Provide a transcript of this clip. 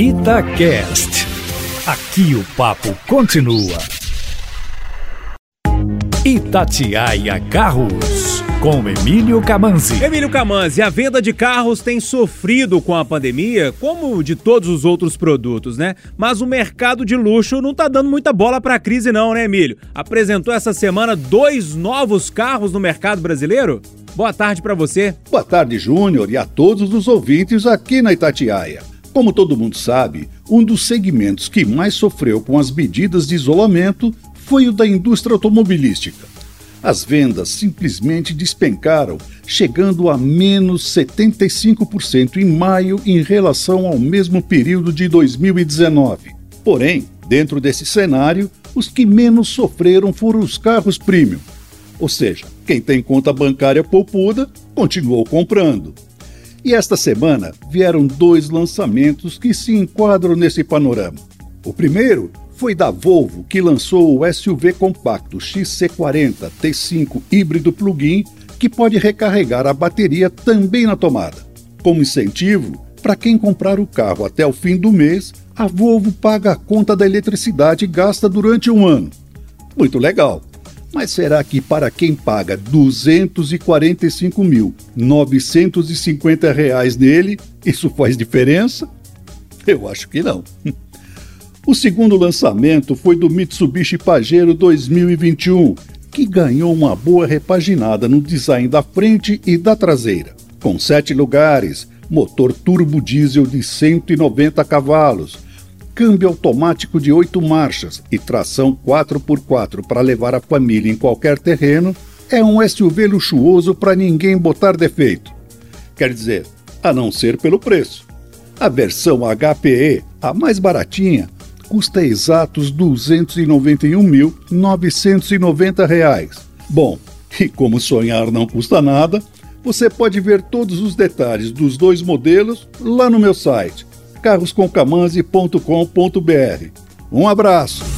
Itacast. Aqui o papo continua. Itatiaia Carros, com Emílio Camanzi. Emílio Camanzi, a venda de carros tem sofrido com a pandemia, como de todos os outros produtos, né? Mas o mercado de luxo não tá dando muita bola pra crise não, né, Emílio? Apresentou essa semana dois novos carros no mercado brasileiro? Boa tarde para você. Boa tarde, Júnior, e a todos os ouvintes aqui na Itatiaia. Como todo mundo sabe, um dos segmentos que mais sofreu com as medidas de isolamento foi o da indústria automobilística. As vendas simplesmente despencaram, chegando a menos 75% em maio em relação ao mesmo período de 2019. Porém, dentro desse cenário, os que menos sofreram foram os carros premium. Ou seja, quem tem conta bancária poupuda continuou comprando. E esta semana vieram dois lançamentos que se enquadram nesse panorama. O primeiro foi da Volvo, que lançou o SUV compacto XC40 T5 híbrido plug-in, que pode recarregar a bateria também na tomada. Como incentivo, para quem comprar o carro até o fim do mês, a Volvo paga a conta da eletricidade gasta durante um ano. Muito legal! Mas será que para quem paga 245.950 reais nele, isso faz diferença? Eu acho que não. O segundo lançamento foi do Mitsubishi Pajero 2021, que ganhou uma boa repaginada no design da frente e da traseira. Com sete lugares, motor turbo diesel de 190 cavalos, câmbio automático de oito marchas e tração 4x4 para levar a família em qualquer terreno, é um SUV luxuoso para ninguém botar defeito. Quer dizer, a não ser pelo preço. A versão HPE, a mais baratinha, custa exatos R$ 291.990. Bom, e como sonhar não custa nada, você pode ver todos os detalhes dos dois modelos lá no meu site carroscomcamanzi.com.br. Um abraço!